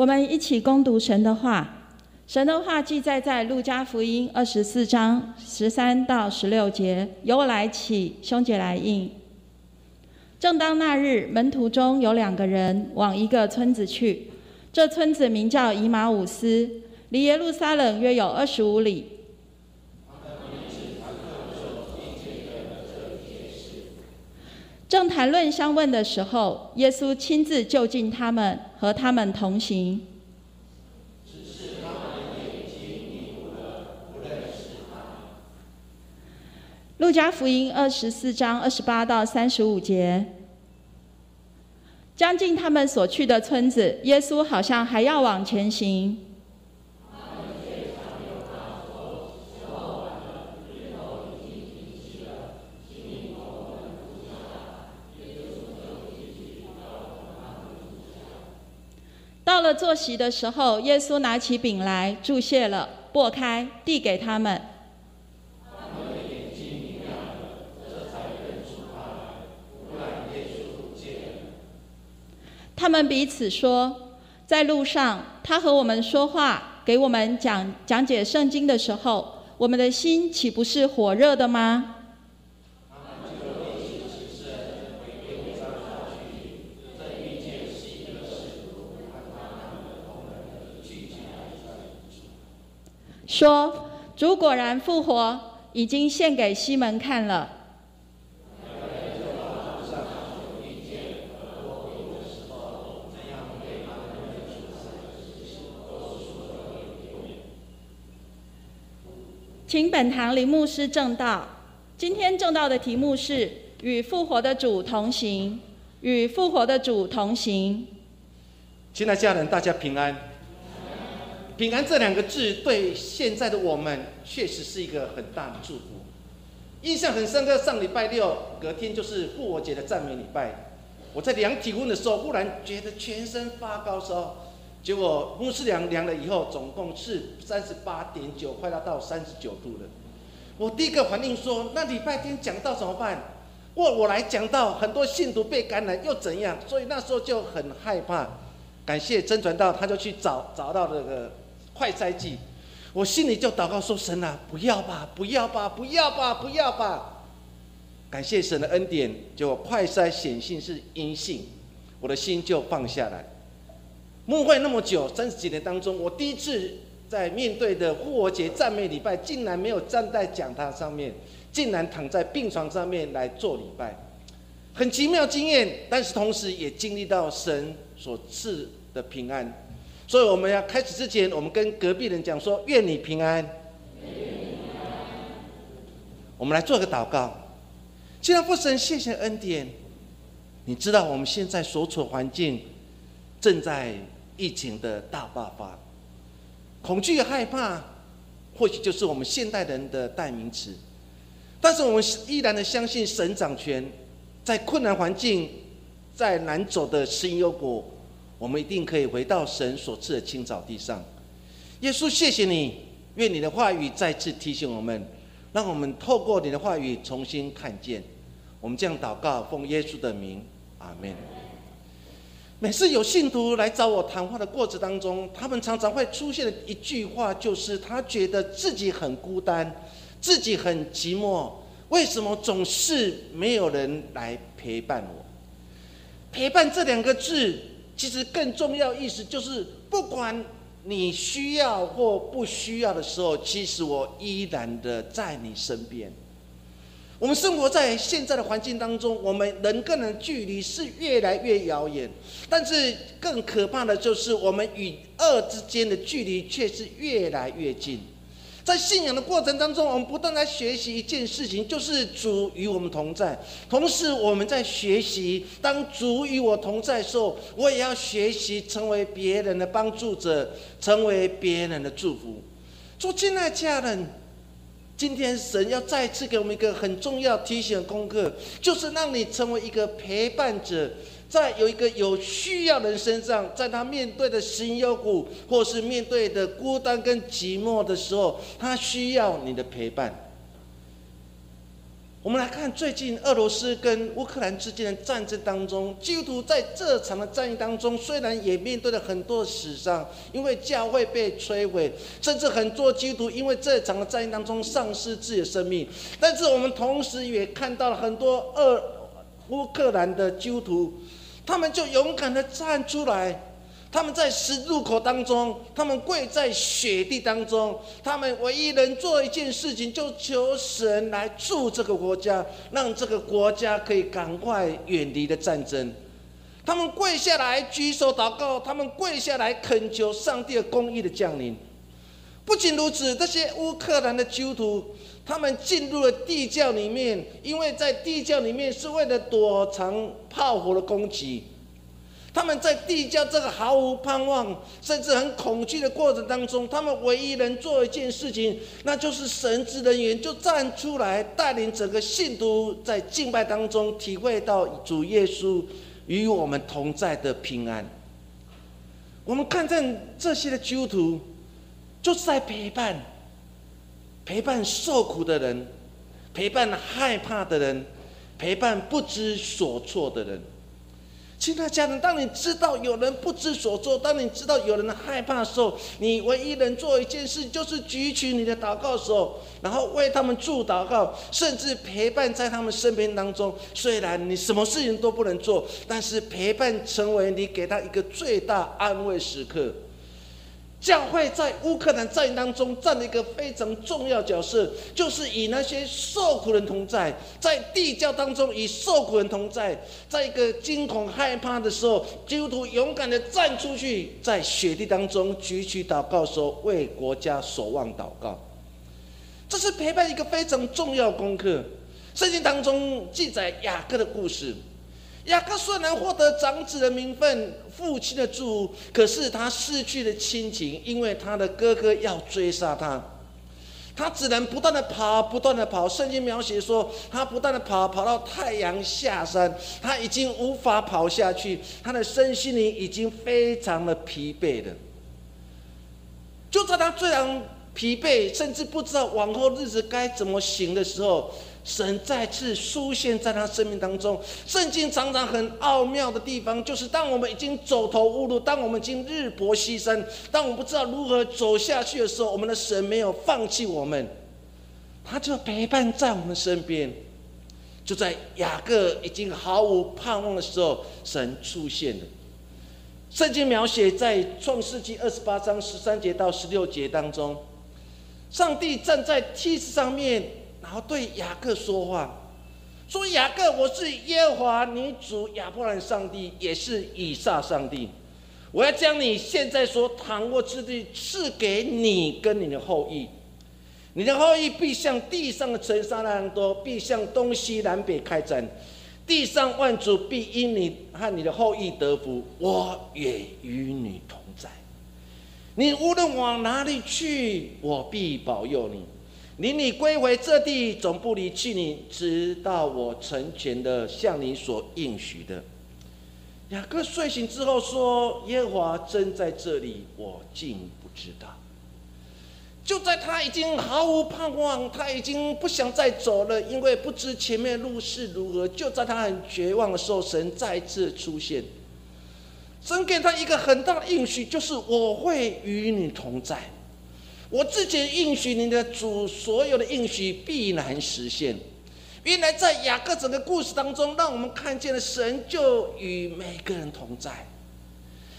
我们一起攻读神的话。神的话记载在路加福音二十四章十三到十六节。由我来起，兄姐来应。正当那日，门徒中有两个人往一个村子去，这村子名叫以马五斯，离耶路撒冷约有二十五里。正谈论相问的时候，耶稣亲自就近他们，和他们同行。路加福音二十四章二十八到三十五节，将近他们所去的村子，耶稣好像还要往前行。到了坐席的时候，耶稣拿起饼来，注谢了，擘开，递给他们。他们彼此说，在路上，他和我们说话，给我们讲讲解圣经的时候，我们的心岂不是火热的吗？说，主果然复活，已经献给西门看了。请本堂林牧师正道。今天正道的题目是“与复活的主同行”。与复活的主同行。亲爱的家人，大家平安。平安这两个字，对现在的我们，确实是一个很大的祝福。印象很深刻，上礼拜六隔天就是复活节的赞美礼拜。我在量体温的时候，忽然觉得全身发高烧。结果牧师量量了以后，总共是三十八点九，快要到三十九度了。我第一个反应说：那礼拜天讲到怎么办？我我来讲到很多信徒被感染又怎样？所以那时候就很害怕。感谢真传道，他就去找找到这个快筛剂。我心里就祷告说：神啊，不要吧，不要吧，不要吧，不要吧！感谢神的恩典，结果快筛显性是阴性，我的心就放下来。牧会那么久，三十几年当中，我第一次在面对的复活节赞美礼拜，竟然没有站在讲台上面，竟然躺在病床上面来做礼拜，很奇妙经验，但是同时也经历到神所赐的平安。所以我们要开始之前，我们跟隔壁人讲说：愿你平安。我们来做个祷告。既然父神，谢谢恩典。你知道我们现在所处环境正在。疫情的大爆发，恐惧害怕，或许就是我们现代人的代名词。但是我们依然的相信神掌权，在困难环境，在难走的十因忧果，我们一定可以回到神所赐的青草地上。耶稣，谢谢你，愿你的话语再次提醒我们，让我们透过你的话语重新看见。我们这样祷告，奉耶稣的名，阿门。每次有信徒来找我谈话的过程当中，他们常常会出现的一句话，就是他觉得自己很孤单，自己很寂寞。为什么总是没有人来陪伴我？陪伴这两个字，其实更重要意思就是，不管你需要或不需要的时候，其实我依然的在你身边。我们生活在现在的环境当中，我们人跟人距离是越来越遥远，但是更可怕的就是我们与恶之间的距离却是越来越近。在信仰的过程当中，我们不断在学习一件事情，就是主与我们同在。同时，我们在学习，当主与我同在的时候，我也要学习成为别人的帮助者，成为别人的祝福。做亲爱家人。今天神要再次给我们一个很重要提醒的功课，就是让你成为一个陪伴者，在有一个有需要的人身上，在他面对的心忧苦，或是面对的孤单跟寂寞的时候，他需要你的陪伴。我们来看最近俄罗斯跟乌克兰之间的战争当中，基督徒在这场的战役当中，虽然也面对了很多的死伤，因为教会被摧毁，甚至很多基督徒因为这场的战役当中丧失自己的生命，但是我们同时也看到了很多俄乌克兰的基督徒，他们就勇敢的站出来。他们在十字路口当中，他们跪在雪地当中，他们唯一能做一件事情，就求神来助这个国家，让这个国家可以赶快远离的战争。他们跪下来举手祷告，他们跪下来恳求上帝的公义的降临。不仅如此，这些乌克兰的基督徒，他们进入了地窖里面，因为在地窖里面是为了躲藏炮火的攻击。他们在地窖这个毫无盼望，甚至很恐惧的过程当中，他们唯一能做一件事情，那就是神职人员就站出来，带领整个信徒在敬拜当中体会到主耶稣与我们同在的平安。我们看见这些的基督徒，就是在陪伴，陪伴受苦的人，陪伴害怕的人，陪伴不知所措的人。亲爱的家人，当你知道有人不知所措，当你知道有人害怕的时候，你唯一能做一件事，就是举起你的祷告手，然后为他们祝祷告，甚至陪伴在他们身边当中。虽然你什么事情都不能做，但是陪伴成为你给他一个最大安慰时刻。教会在乌克兰战役当中占了一个非常重要角色，就是与那些受苦人同在，在地窖当中与受苦人同在，在一个惊恐害怕的时候，基督徒勇敢的站出去，在雪地当中举起祷告说为国家守望祷告，这是陪伴一个非常重要功课。圣经当中记载雅各的故事。雅各虽然获得长子的名分、父亲的祝福，可是他失去了亲情，因为他的哥哥要追杀他，他只能不断的跑，不断的跑。圣经描写说，他不断的跑，跑到太阳下山，他已经无法跑下去，他的身心灵已经非常的疲惫了。就在他最常疲惫，甚至不知道往后日子该怎么行的时候。神再次出现在他生命当中。圣经常常很奥妙的地方，就是当我们已经走投无路，当我们已经日薄西山，当我们不知道如何走下去的时候，我们的神没有放弃我们，他就陪伴在我们身边。就在雅各已经毫无盼望的时候，神出现了。圣经描写在创世纪二十八章十三节到十六节当中，上帝站在梯子上面。然后对雅各说话，说：“雅各，我是耶和华你主亚伯兰上帝，也是以撒上帝。我要将你现在所躺卧之地赐给你跟你的后裔，你的后裔必像地上的尘沙那样多，必向东西南北开展，地上万族必因你和你的后裔得福。我也与你同在，你无论往哪里去，我必保佑你。”领你归回这地，总不离弃你，直到我成全的向你所应许的。雅各睡醒之后说：“耶和华真在这里，我竟不知道。”就在他已经毫无盼望，他已经不想再走了，因为不知前面路是如何。就在他很绝望的时候，神再次出现，神给他一个很大的应许，就是我会与你同在。我自己应许你的主，所有的应许必然实现。原来在雅各整个故事当中，让我们看见了神就与每个人同在。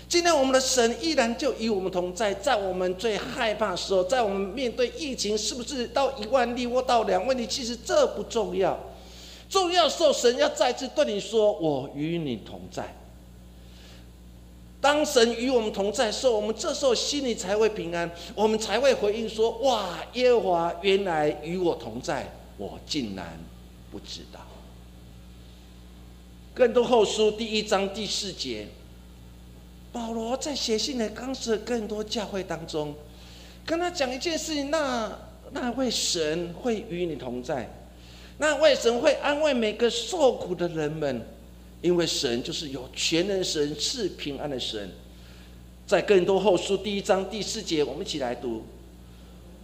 今天我们的神依然就与我们同在，在我们最害怕的时候，在我们面对疫情，是不是到一万例或到两万例？其实这不重要，重要时候神要再次对你说：“我与你同在。”当神与我们同在时候，我们这时候心里才会平安，我们才会回应说：“哇，耶和华原来与我同在，我竟然不知道。”更多后书第一章第四节，保罗在写信的当时更多教会当中，跟他讲一件事情：那那位神会与你同在，那位神会安慰每个受苦的人们。因为神就是有全能神，是平安的神。在更多后书第一章第四节，我们一起来读：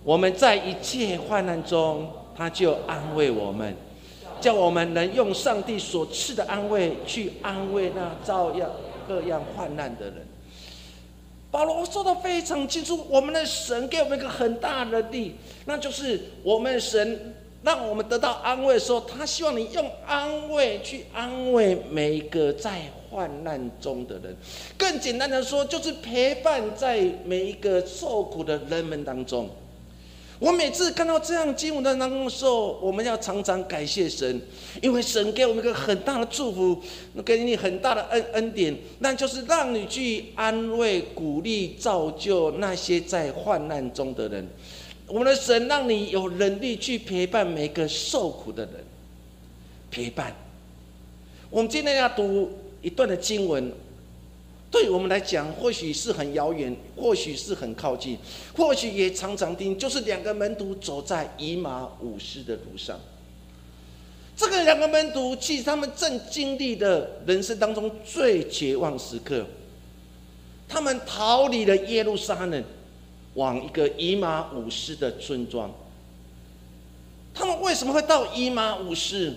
我们在一切患难中，他就安慰我们，叫我们能用上帝所赐的安慰去安慰那照样各样患难的人。保罗说的非常清楚，我们的神给我们一个很大的力，那就是我们神让我们得到安慰的时候，他希望你用安慰去安慰每一个在患难中的人。更简单的说，就是陪伴在每一个受苦的人们当中。我每次看到这样经文的当中的时候，我们要常常感谢神，因为神给我们一个很大的祝福，给你很大的恩恩典，那就是让你去安慰、鼓励、造就那些在患难中的人。我们的神让你有能力去陪伴每个受苦的人，陪伴。我们今天要读一段的经文。对我们来讲，或许是很遥远，或许是很靠近，或许也常常听，就是两个门徒走在以马五世的路上。这个两个门徒，其实他们正经历的人生当中最绝望时刻。他们逃离了耶路撒冷，往一个以马五世的村庄。他们为什么会到以马五世？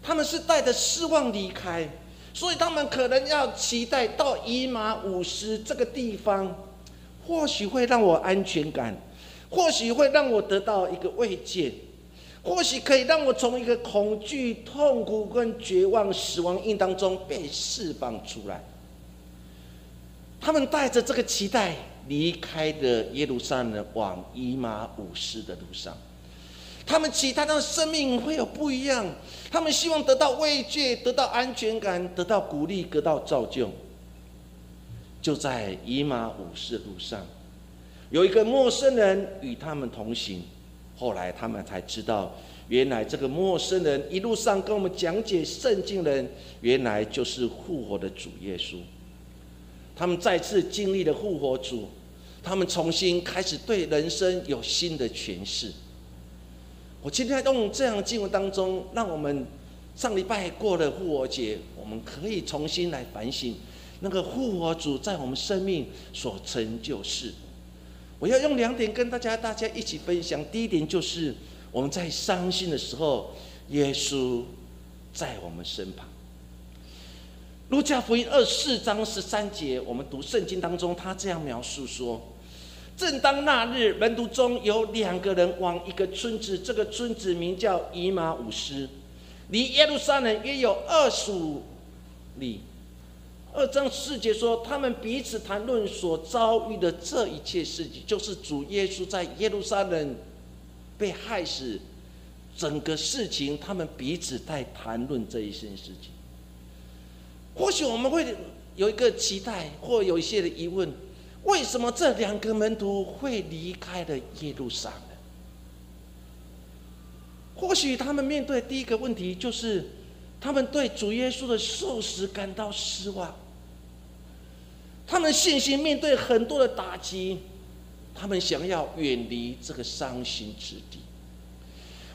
他们是带着失望离开。所以他们可能要期待到以马五十这个地方，或许会让我安全感，或许会让我得到一个慰藉，或许可以让我从一个恐惧、痛苦跟绝望、死亡印当中被释放出来。他们带着这个期待离开的耶路撒冷，往以马五十的路上。他们其他的生命会有不一样，他们希望得到慰藉，得到安全感，得到鼓励，得到造就。就在以马五世路上，有一个陌生人与他们同行。后来他们才知道，原来这个陌生人一路上跟我们讲解圣经的人，原来就是复活的主耶稣。他们再次经历了复活主，他们重新开始对人生有新的诠释。我今天用这样的经文当中，让我们上礼拜过了复活节，我们可以重新来反省那个复活主在我们生命所成就事。我要用两点跟大家大家一起分享。第一点就是我们在伤心的时候，耶稣在我们身旁。路加福音二四章十三节，我们读圣经当中，他这样描述说。正当那日，门徒中有两个人往一个村子，这个村子名叫以马五斯，离耶路撒冷约有二十五里。二章四节说，他们彼此谈论所遭遇的这一切事情，就是主耶稣在耶路撒冷被害死，整个事情，他们彼此在谈论这一件事情。或许我们会有一个期待，或有一些的疑问。为什么这两个门徒会离开了耶路撒冷？或许他们面对第一个问题就是，他们对主耶稣的受死感到失望。他们信心面对很多的打击，他们想要远离这个伤心之地。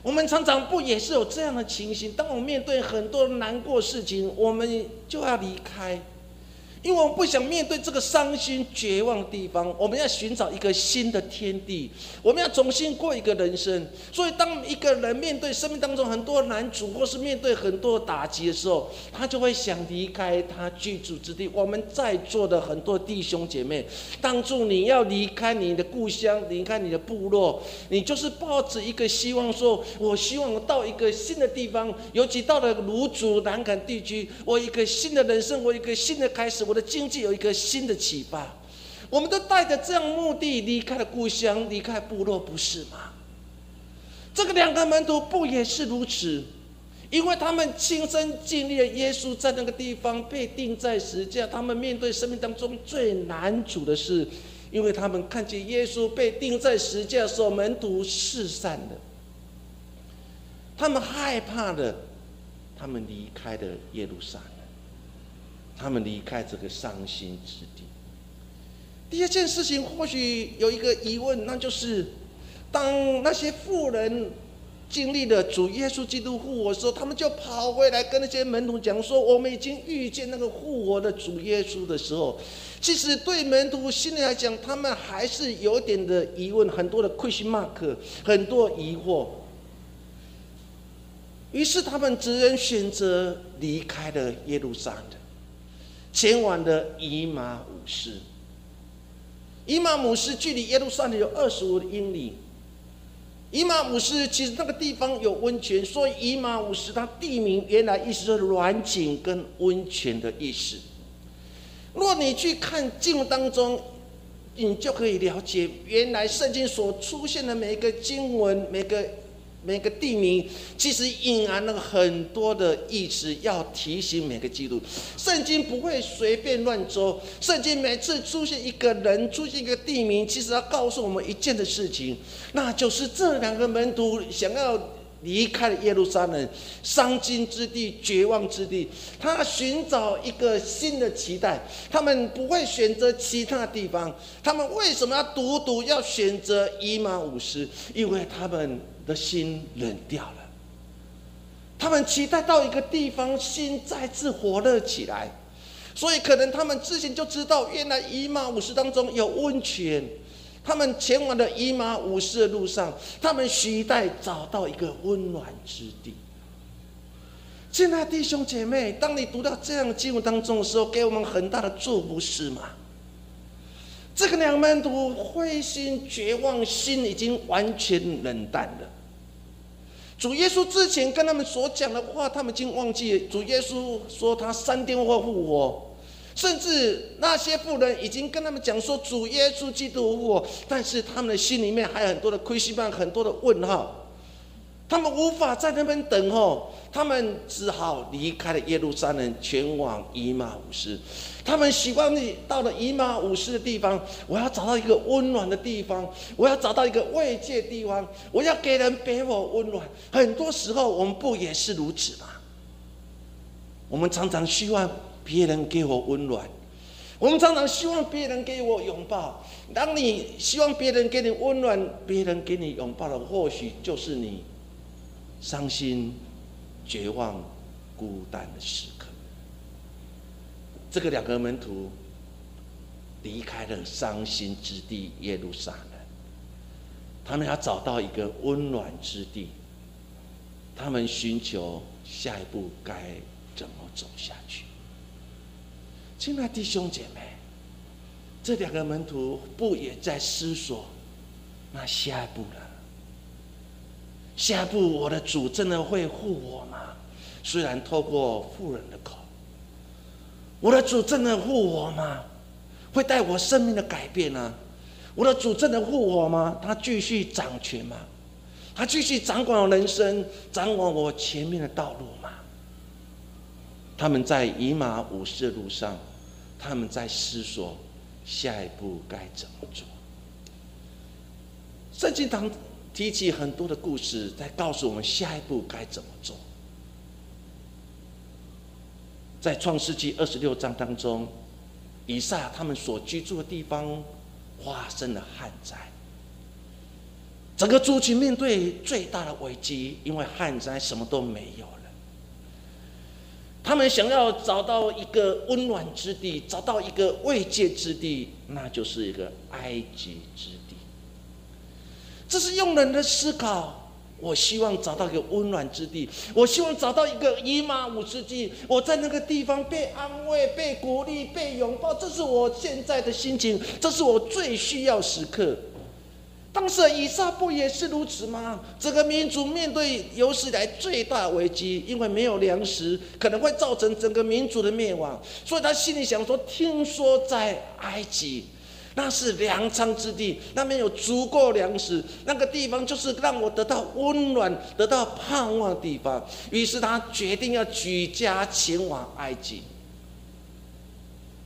我们常常不也是有这样的情形？当我们面对很多难过事情，我们就要离开。因为我们不想面对这个伤心绝望的地方，我们要寻找一个新的天地，我们要重新过一个人生。所以，当一个人面对生命当中很多难处，或是面对很多打击的时候，他就会想离开他居住之地。我们在座的很多弟兄姐妹，当初你要离开你的故乡，离开你的部落，你就是抱着一个希望，说我希望到一个新的地方，尤其到了卢祖南坎地区，我一个新的人生，我一个新的开始。我的经济有一个新的启发，我们都带着这样目的离开了故乡，离开部落，不是吗？这个两个门徒不也是如此？因为他们亲身经历了耶稣在那个地方被钉在石架，他们面对生命当中最难处的事，因为他们看见耶稣被钉在石架的时候，门徒四散了，他们害怕的，他们离开了耶路撒。他们离开这个伤心之地。第二件事情，或许有一个疑问，那就是：当那些富人经历了主耶稣基督复活的时候，他们就跑回来跟那些门徒讲说：“我们已经遇见那个复活的主耶稣的时候。”其实对门徒心里来讲，他们还是有点的疑问，很多的 question mark，很多疑惑。于是他们只能选择离开了耶路撒冷，前往的以马五斯。以马姆斯距离耶路撒冷有二十五英里。以马姆斯其实那个地方有温泉，所以以马姆斯它地名原来意思是软井跟温泉的意思。若你去看经文当中，你就可以了解，原来圣经所出现的每一个经文，每个。每个地名其实隐含了很多的意思，要提醒每个基督圣经不会随便乱说。圣经每次出现一个人，出现一个地名，其实要告诉我们一件的事情，那就是这两个门徒想要离开耶路撒冷，伤心之地、绝望之地，他寻找一个新的期待。他们不会选择其他地方，他们为什么要独独要选择伊马五十？因为他们。的心冷掉了，他们期待到一个地方，心再次火热起来，所以可能他们之前就知道，原来伊马武士当中有温泉。他们前往的伊马武士的路上，他们期待找到一个温暖之地。亲爱弟兄姐妹，当你读到这样的经文当中的时候，给我们很大的祝福，是吗？这个两门徒灰心绝望，心已经完全冷淡了。主耶稣之前跟他们所讲的话，他们已经忘记。主耶稣说他三天后复活，甚至那些妇人已经跟他们讲说主耶稣基督复活，但是他们的心里面还有很多的亏心棒，很多的问号。他们无法在那边等候，他们只好离开了耶路撒冷，前往以马五斯。他们希望你到了以马五斯的地方，我要找到一个温暖的地方，我要找到一个慰藉地方，我要给人给我温暖。很多时候，我们不也是如此吗？我们常常希望别人给我温暖，我们常常希望别人给我拥抱。当你希望别人给你温暖，别人给你拥抱的，或许就是你伤心、绝望、孤单的时刻。这个两个门徒离开了伤心之地耶路撒冷，他们要找到一个温暖之地，他们寻求下一步该怎么走下去。亲爱的弟兄姐妹，这两个门徒不也在思索那下一步了？下一步我的主真的会护我吗？虽然透过富人的口。我的主真的护我吗？会带我生命的改变呢？我的主真的护我吗？他继续掌权吗？他继续掌管我人生，掌管我前面的道路吗？他们在以马五世的路上，他们在思索下一步该怎么做。圣经堂提起很多的故事，在告诉我们下一步该怎么做。在创世纪二十六章当中，以撒他们所居住的地方发生了旱灾，整个族群面对最大的危机，因为旱灾什么都没有了。他们想要找到一个温暖之地，找到一个慰藉之地，那就是一个埃及之地。这是用人的思考。我希望找到一个温暖之地，我希望找到一个姨妈五之地，我在那个地方被安慰、被鼓励、被拥抱，这是我现在的心情，这是我最需要时刻。当时以撒不也是如此吗？整个民族面对有史以来最大危机，因为没有粮食，可能会造成整个民族的灭亡，所以他心里想说：听说在埃及。那是粮仓之地，那边有足够粮食，那个地方就是让我得到温暖、得到盼望的地方。于是他决定要举家前往埃及。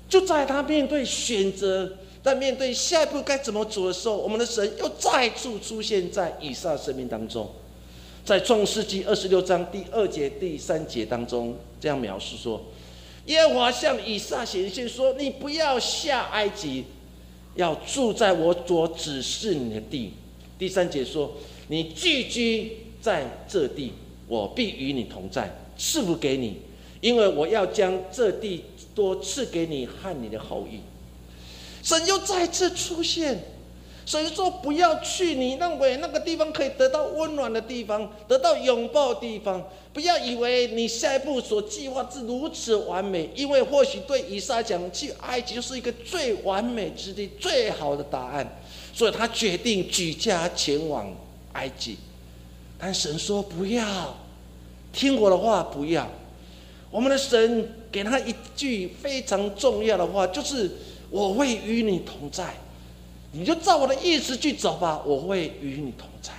就在他面对选择，在面对下一步该怎么走的时候，我们的神又再次出现在以撒生命当中，在创世纪二十六章第二节、第三节当中这样描述说：耶和华向以撒显现说：“你不要下埃及。”要住在我所指示你的地。第三节说：“你聚居在这地，我必与你同在，赐福给你，因为我要将这地多赐给你和你的后裔。”神又再次出现，神说不要去你认为那个地方可以得到温暖的地方，得到拥抱的地方。不要以为你下一步所计划是如此完美，因为或许对以撒讲，去埃及就是一个最完美之地、最好的答案，所以他决定举家前往埃及。但神说不要，听我的话，不要。我们的神给他一句非常重要的话，就是我会与你同在。你就照我的意思去走吧，我会与你同在。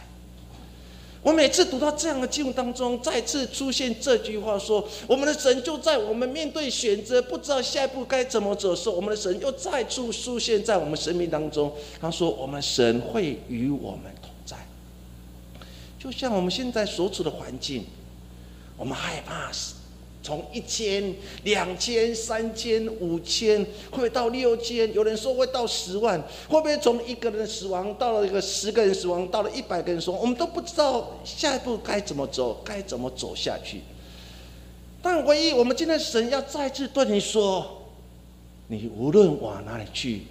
我每次读到这样的经文当中，再次出现这句话，说我们的神就在我们面对选择不知道下一步该怎么走的时候，我们的神又再次出现在我们生命当中。他说，我们神会与我们同在。就像我们现在所处的环境，我们害怕死。从一千、两千、三千、五千，会到六千，有人说会到十万，会不会从一个人死亡到了一个十个人死亡，到了一百个人死亡？我们都不知道下一步该怎么走，该怎么走下去。但唯一我们今天神要再次对你说：，你无论往哪里去，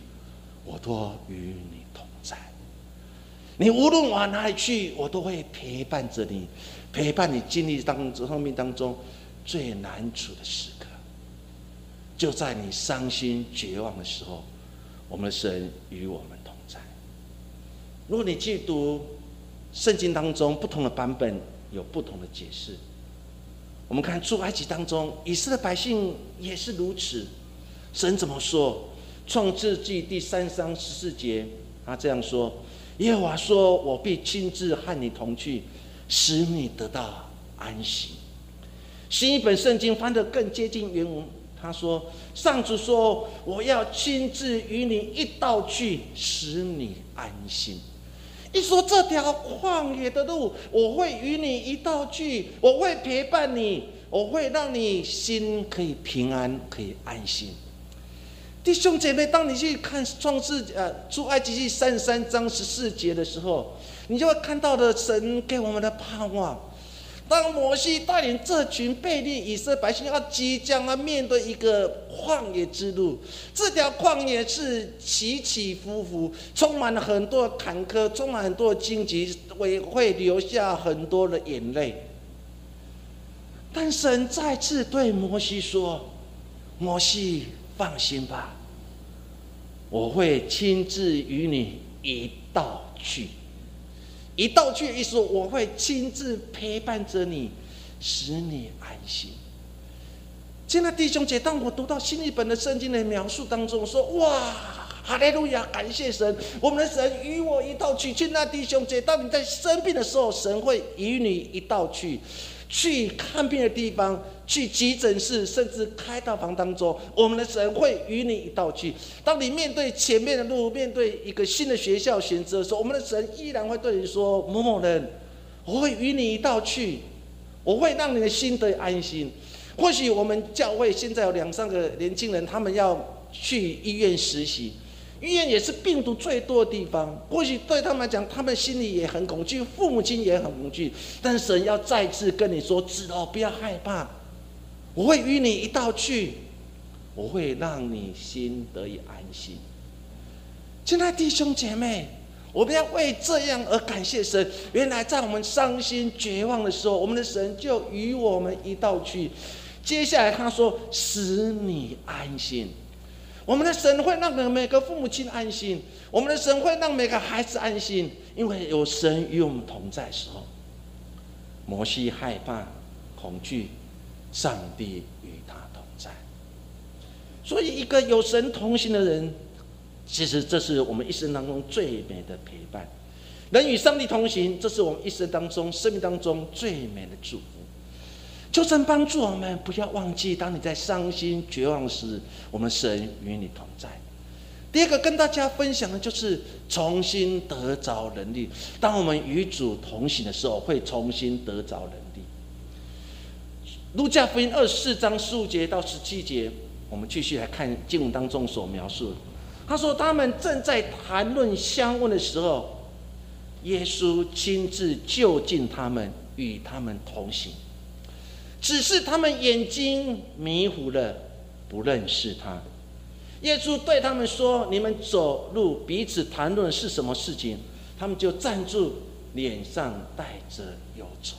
我都与你同在；你无论往哪里去，我都会陪伴着你，陪伴你经历当中生命当中。最难处的时刻，就在你伤心绝望的时候，我们的神与我们同在。如果你去读圣经当中不同的版本，有不同的解释。我们看出埃及当中，以色列百姓也是如此。神怎么说？创世纪第三章十四节，他这样说：耶和华说，我必亲自和你同去，使你得到安息。新一本圣经翻得更接近原文，他说：“上主说，我要亲自与你一道去，使你安心。一说这条旷野的路，我会与你一道去，我会陪伴你，我会让你心可以平安，可以安心。”弟兄姐妹，当你去看创世呃出埃及记三十三章十四节的时候，你就会看到的神给我们的盼望。当摩西带领这群贝利以色列百姓要即将要面对一个旷野之路，这条旷野是起起伏伏，充满了很多坎坷，充满很多荆棘，会会留下很多的眼泪。但神再次对摩西说：“摩西，放心吧，我会亲自与你一道去。”一道去一说，我会亲自陪伴着你，使你安心。亲爱弟兄姐，当我读到新一本的圣经的描述当中，说：“哇，哈利路亚，感谢神，我们的神与我一道去。”亲爱弟兄姐，当你在生病的时候，神会与你一道去。去看病的地方，去急诊室，甚至开到房当中，我们的神会与你一道去。当你面对前面的路，面对一个新的学校选择的时候，我们的神依然会对你说：“某某人，我会与你一道去，我会让你的心得安心。”或许我们教会现在有两三个年轻人，他们要去医院实习。医院也是病毒最多的地方，或许对他们来讲，他们心里也很恐惧，父母亲也很恐惧。但神要再次跟你说：“知道不要害怕，我会与你一道去，我会让你心得以安心。”亲爱弟兄姐妹，我们要为这样而感谢神。原来在我们伤心绝望的时候，我们的神就与我们一道去。接下来他说：“使你安心。”我们的神会让每个父母亲安心，我们的神会让每个孩子安心，因为有神与我们同在时候，摩西害怕、恐惧，上帝与他同在。所以，一个有神同行的人，其实这是我们一生当中最美的陪伴。能与上帝同行，这是我们一生当中、生命当中最美的祝福。求神帮助我们，不要忘记，当你在伤心绝望时，我们神与你同在。第二个跟大家分享的就是重新得着能力。当我们与主同行的时候，会重新得着能力。路加福音二十四章十五节到十七节，我们继续来看经文当中所描述。他说，他们正在谈论相问的时候，耶稣亲自就近他们，与他们同行。只是他们眼睛迷糊了，不认识他。耶稣对他们说：“你们走路彼此谈论是什么事情？”他们就站住，脸上带着忧愁。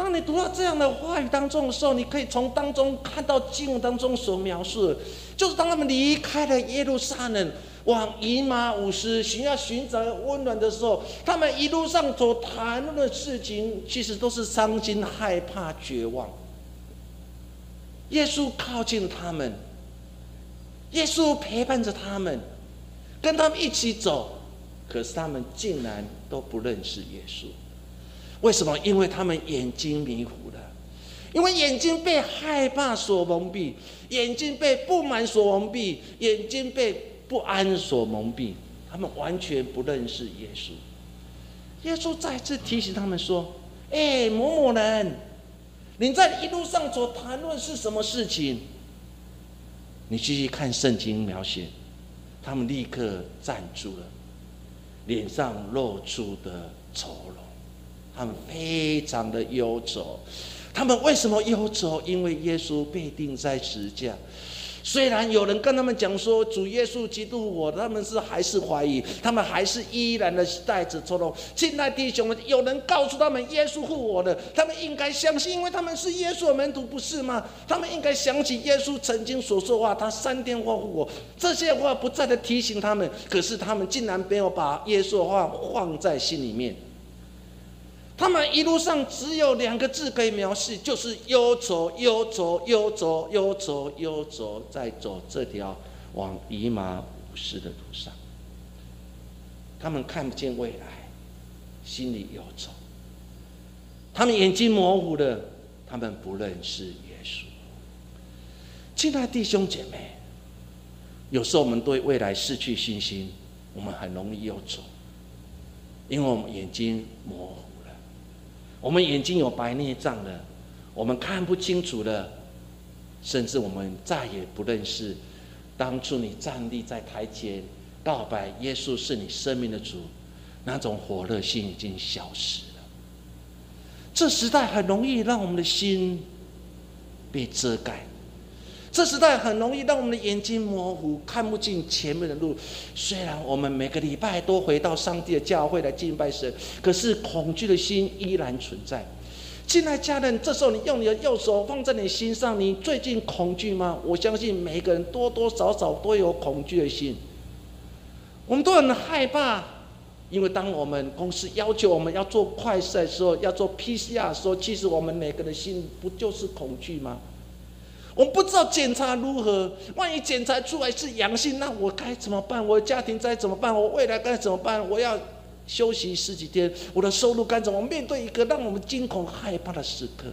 当你读到这样的话语当中的时候，你可以从当中看到经文当中所描述的，就是当他们离开了耶路撒冷，往以马五斯寻要寻找温暖的时候，他们一路上所谈论的事情，其实都是伤心、害怕、绝望。耶稣靠近他们。耶稣陪伴着他们，跟他们一起走，可是他们竟然都不认识耶稣。为什么？因为他们眼睛迷糊了，因为眼睛被害怕所蒙蔽，眼睛被不满所蒙蔽，眼睛被不安所蒙蔽，他们完全不认识耶稣。耶稣再次提醒他们说：“哎，某某人，你在一路上所谈论是什么事情？”你继续看圣经描写，他们立刻站住了，脸上露出的愁容，他们非常的忧愁。他们为什么忧愁？因为耶稣被钉在十字架。虽然有人跟他们讲说主耶稣基督我，他们是还是怀疑，他们还是依然的带着错容。亲爱弟兄们，有人告诉他们耶稣护我的，他们应该相信，因为他们是耶稣的门徒，不是吗？他们应该想起耶稣曾经所说话，他三天后护我，这些话不再的提醒他们，可是他们竟然没有把耶稣的话放在心里面。他们一路上只有两个字可以描述，就是忧愁、忧愁、忧愁、忧愁、忧愁，在走这条往以马五世的路上。他们看不见未来，心里忧愁。他们眼睛模糊的，他们不认识耶稣。亲爱的弟兄姐妹，有时候我们对未来失去信心，我们很容易忧愁，因为我们眼睛模糊。我们眼睛有白内障了，我们看不清楚了，甚至我们再也不认识当初你站立在台前告白耶稣是你生命的主，那种火热心已经消失了。这时代很容易让我们的心被遮盖。这时代很容易让我们的眼睛模糊，看不进前面的路。虽然我们每个礼拜都回到上帝的教会来敬拜神，可是恐惧的心依然存在。亲爱家人，这时候你用你的右手放在你心上，你最近恐惧吗？我相信每一个人多多少少都有恐惧的心。我们都很害怕，因为当我们公司要求我们要做快筛的时候，要做 PCR 的时候，其实我们每个人心不就是恐惧吗？我们不知道检查如何，万一检查出来是阳性，那我该怎么办？我的家庭该怎么办？我未来该怎么办？我要休息十几天，我的收入该怎么？面对一个让我们惊恐害怕的时刻，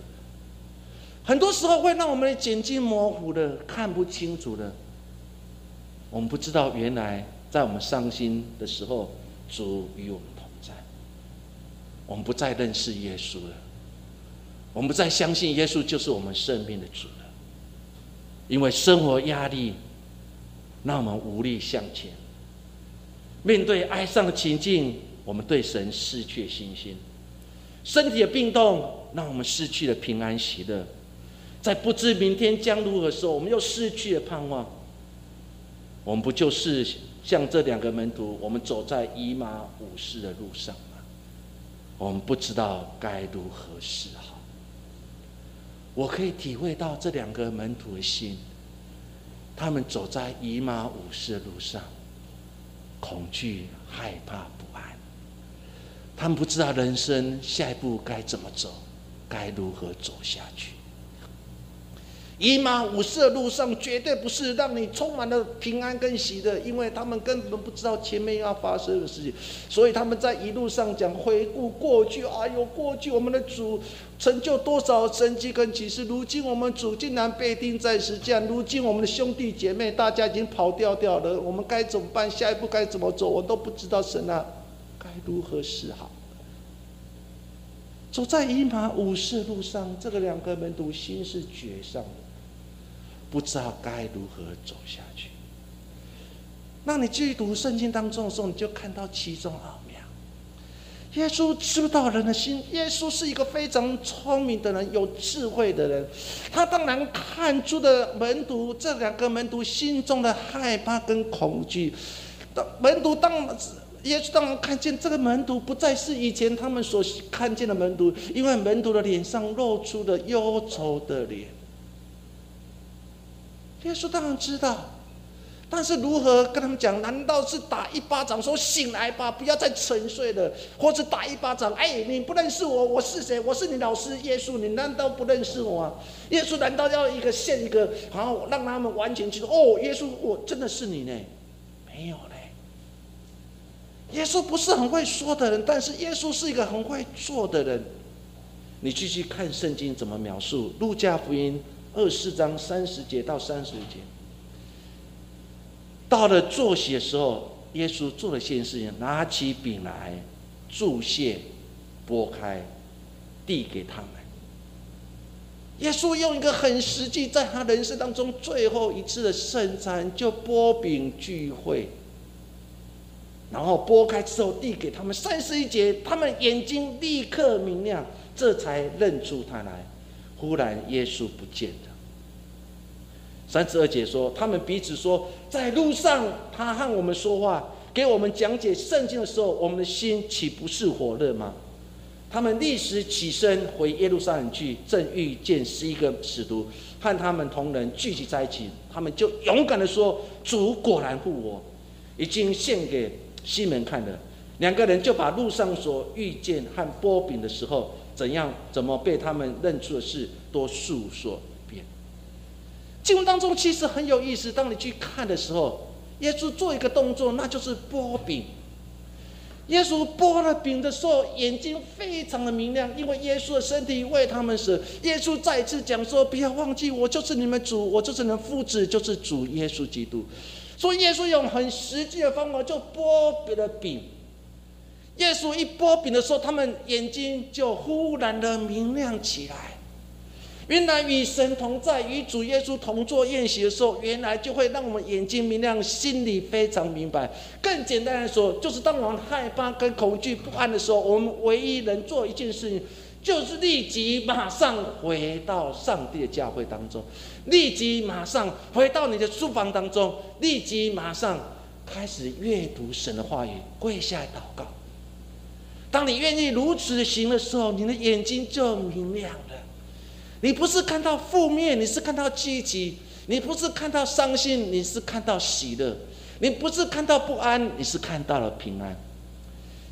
很多时候会让我们的眼睛模糊的，看不清楚的。我们不知道，原来在我们伤心的时候，主与我们同在。我们不再认识耶稣了，我们不再相信耶稣就是我们生命的主。因为生活压力，让我们无力向前。面对哀伤的情境，我们对神失去信心。身体的病痛，让我们失去了平安喜乐。在不知明天将如何时候，我们又失去了盼望。我们不就是像这两个门徒，我们走在以马武士的路上吗？我们不知道该如何是好。我可以体会到这两个门徒的心，他们走在以马武士的路上，恐惧、害怕、不安。他们不知道人生下一步该怎么走，该如何走下去。以马五世的路上绝对不是让你充满了平安跟喜的，因为他们根本不知道前面要发生的事情，所以他们在一路上讲回顾过去，哎呦，过去我们的主成就多少神迹跟启示，如今我们主竟然被钉在石架，如今我们的兄弟姐妹大家已经跑掉掉了，我们该怎么办？下一步该怎么走？我都不知道，神啊，该如何是好？走在以马五世路上，这个两个门徒心是绝上的。不知道该如何走下去。那你继续读圣经当中的时候，你就看到其中啊。耶稣知道人的心，耶稣是一个非常聪明的人，有智慧的人。他当然看出的门徒这两个门徒心中的害怕跟恐惧。当门徒当耶稣当然看见这个门徒不再是以前他们所看见的门徒，因为门徒的脸上露出了忧愁的脸。耶稣当然知道。但是如何跟他们讲？难道是打一巴掌说醒来吧，不要再沉睡了，或者打一巴掌？哎，你不认识我，我是谁？我是你老师耶稣，你难道不认识我啊？耶稣难道要一个献一个，好让他们完全记住？哦，耶稣，我真的是你呢？没有嘞。耶稣不是很会说的人，但是耶稣是一个很会做的人。你继续看圣经怎么描述？路加福音二四章三十节到三十节。到了坐席的时候，耶稣做了一件事情：拿起饼来，注谢，拨开，递给他们。耶稣用一个很实际，在他人生当中最后一次的圣餐，就拨饼聚会，然后拨开之后递给他们。三十一节，他们眼睛立刻明亮，这才认出他来。忽然，耶稣不见了。三十二节说，他们彼此说，在路上他和我们说话，给我们讲解圣经的时候，我们的心岂不是火热吗？他们立时起身回耶路撒冷去，正遇见十一个使徒和他们同人聚集在一起，他们就勇敢的说：“主果然护我，已经献给西门看了。”两个人就把路上所遇见和波饼的时候，怎样怎么被他们认出的事，都诉说。经文当中其实很有意思。当你去看的时候，耶稣做一个动作，那就是剥饼。耶稣剥了饼的时候，眼睛非常的明亮，因为耶稣的身体为他们死。耶稣再一次讲说：“不要忘记，我就是你们主，我就是你们父子，就是主耶稣基督。”所以耶稣用很实际的方法就剥了饼。耶稣一剥饼的时候，他们眼睛就忽然的明亮起来。原来与神同在，与主耶稣同坐宴席的时候，原来就会让我们眼睛明亮，心里非常明白。更简单来说，就是当我们害怕跟恐惧不安的时候，我们唯一能做一件事情，就是立即马上回到上帝的教会当中，立即马上回到你的书房当中，立即马上开始阅读神的话语，跪下祷告。当你愿意如此行的时候，你的眼睛就明亮。你不是看到负面，你是看到积极；你不是看到伤心，你是看到喜乐；你不是看到不安，你是看到了平安。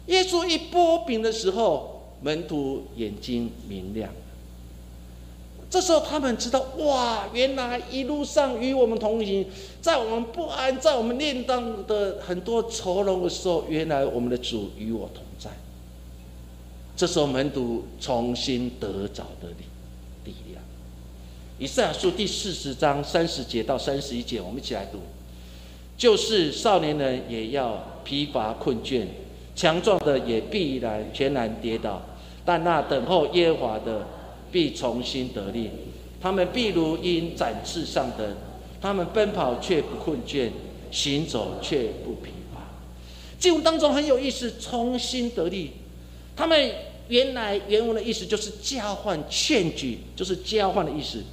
耶稣一拨饼的时候，门徒眼睛明亮。这时候他们知道，哇，原来一路上与我们同行，在我们不安、在我们念当的很多愁容的时候，原来我们的主与我同在。这时候门徒重新得着的力。力量以赛亚书第四十章三十节到三十一节，我们一起来读。就是少年人也要疲乏困倦，强壮的也必然全然跌倒，但那等候耶和华的必重新得力。他们必如鹰展翅上腾，他们奔跑却不困倦，行走却不疲乏。经文当中很有意思，重新得力。他们原来原文的意思就是交换、劝举，就是交换的意思。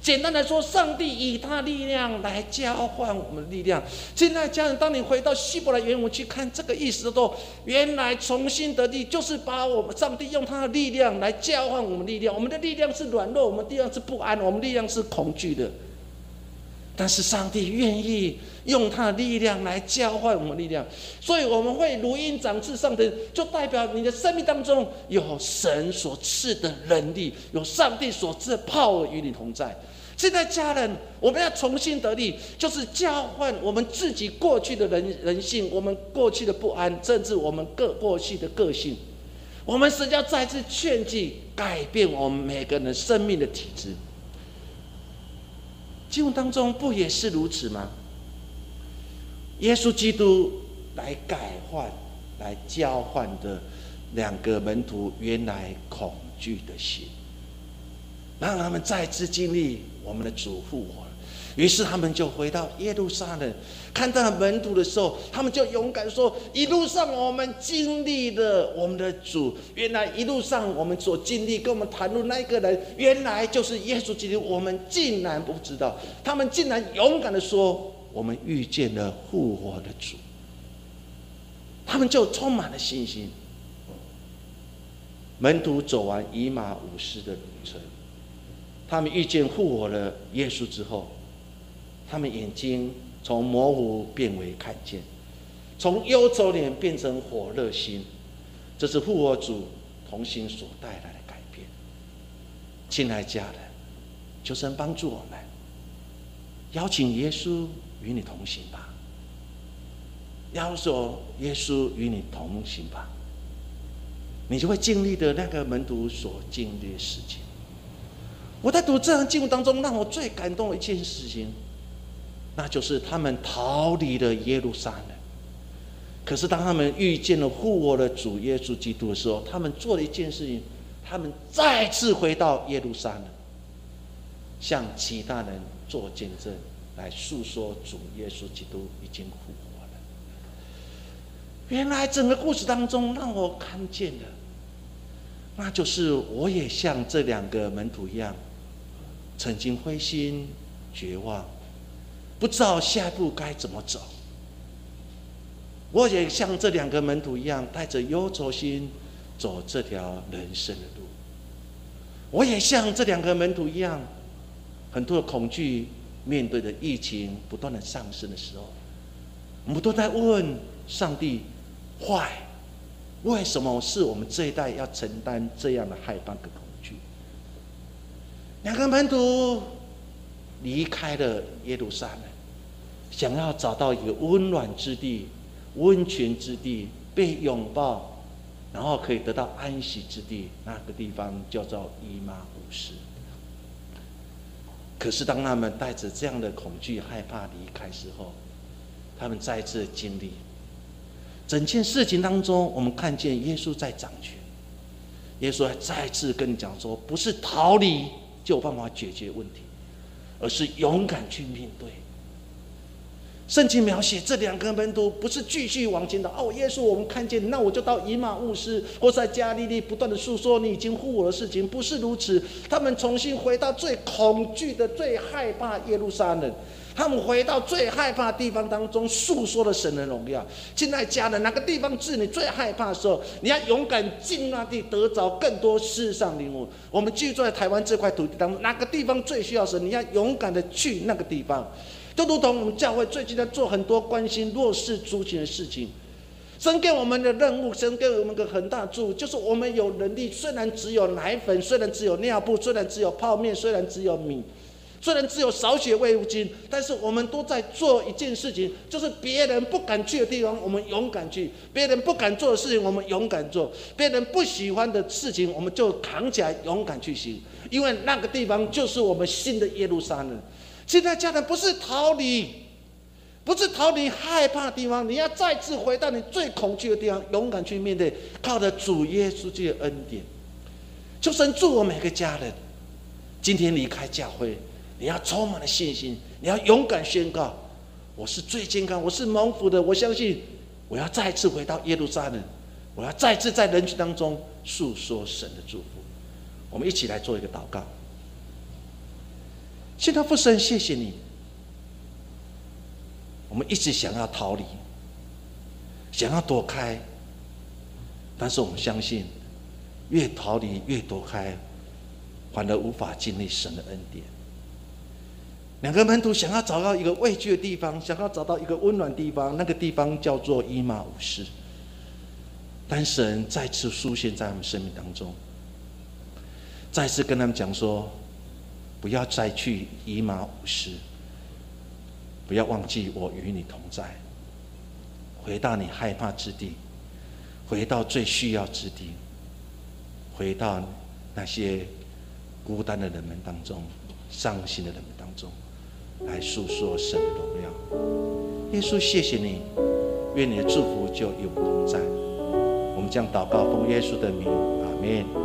简单来说，上帝以他力量来交换我们的力量。现在家人，当你回到希伯来原文去看这个意思的时候，原来重新得力，就是把我们上帝用他的力量来交换我们力量。我们的力量是软弱，我们力量是不安，我们力量是恐惧的。但是上帝愿意用他的力量来交换我们力量，所以我们会如鹰长翅上腾，就代表你的生命当中有神所赐的能力，有上帝所赐的 power 与你同在。现在家人，我们要重新得力，就是交换我们自己过去的人人性，我们过去的不安，甚至我们各过去的个性，我们是要再次劝诫改变我们每个人生命的体质。经文当中不也是如此吗？耶稣基督来改换、来交换的两个门徒原来恐惧的心，让他们再次经历我们的主复活，于是他们就回到耶路撒冷，看到了门徒的时候，他们就勇敢说：“一路上我们经历了我们的主，原来一路上我们所经历，跟我们谈论那个人，原来就是耶稣基督。我们竟然不知道，他们竟然勇敢的说：我们遇见了复活的主。他们就充满了信心。门徒走完以马五世的旅程，他们遇见复活了耶稣之后。”他们眼睛从模糊变为看见，从忧愁脸变成火热心，这是复活主同心所带来的改变。亲爱家人，求神帮助我们，邀请耶稣与你同行吧。邀说耶稣与你同行吧，你就会经历的那个门徒所经历的事情。我在读这样经文当中，让我最感动的一件事情。那就是他们逃离了耶路撒冷，可是当他们遇见了复活的主耶稣基督的时候，他们做了一件事情，他们再次回到耶路撒冷，向其他人做见证，来诉说主耶稣基督已经复活了。原来整个故事当中，让我看见的，那就是我也像这两个门徒一样，曾经灰心绝望。不知道下一步该怎么走，我也像这两个门徒一样，带着忧愁心走这条人生的路。我也像这两个门徒一样，很多的恐惧，面对着疫情不断的上升的时候，我们都在问上帝：坏，为什么是我们这一代要承担这样的害怕跟恐？两个门徒离开了耶路撒冷。想要找到一个温暖之地、温泉之地，被拥抱，然后可以得到安息之地，那个地方叫做伊玛古斯。可是当他们带着这样的恐惧、害怕离开时候，他们再次经历整件事情当中，我们看见耶稣在掌权。耶稣还再次跟你讲说，不是逃离就有办法解决问题，而是勇敢去面对。圣经描写这两个门徒不是继续往前的哦，耶稣，我们看见，那我就到以马忤斯或在加利利不断的诉说你已经护我的事情，不是如此。他们重新回到最恐惧的、最害怕耶路撒冷，他们回到最害怕地方当中诉说了神的荣耀。现在家人哪个地方是你最害怕的时候？你要勇敢进那地，得着更多世上灵物。我们居住在台湾这块土地当中，哪个地方最需要神？你要勇敢的去那个地方。就如同我们教会最近在做很多关心弱势族群的事情，神给我们的任务，神给我们个很大助，就是我们有能力，虽然只有奶粉，虽然只有尿布，虽然只有泡面，虽然只有米，虽然只有少血慰物金，但是我们都在做一件事情，就是别人不敢去的地方，我们勇敢去；别人不敢做的事情，我们勇敢做；别人不喜欢的事情，我们就扛起来勇敢去行，因为那个地方就是我们新的耶路撒冷。现在家人不是逃离，不是逃离害怕的地方，你要再次回到你最恐惧的地方，勇敢去面对，靠着主耶稣基督的恩典。求神祝我每个家人，今天离开教会，你要充满了信心，你要勇敢宣告：我是最健康，我是蒙福的。我相信，我要再次回到耶路撒冷，我要再次在人群当中诉说神的祝福。我们一起来做一个祷告。现在父神，谢谢你。我们一直想要逃离，想要躲开，但是我们相信，越逃离越躲开，反而无法经历神的恩典。两个门徒想要找到一个畏惧的地方，想要找到一个温暖地方，那个地方叫做伊玛五世。但神再次出现在我们生命当中，再次跟他们讲说。不要再去伊玛五斯，不要忘记我与你同在。回到你害怕之地，回到最需要之地，回到那些孤单的人们当中、伤心的人们当中，来诉说神的荣耀。耶稣，谢谢你，愿你的祝福就永同在。我们将祷告奉耶稣的名，阿门。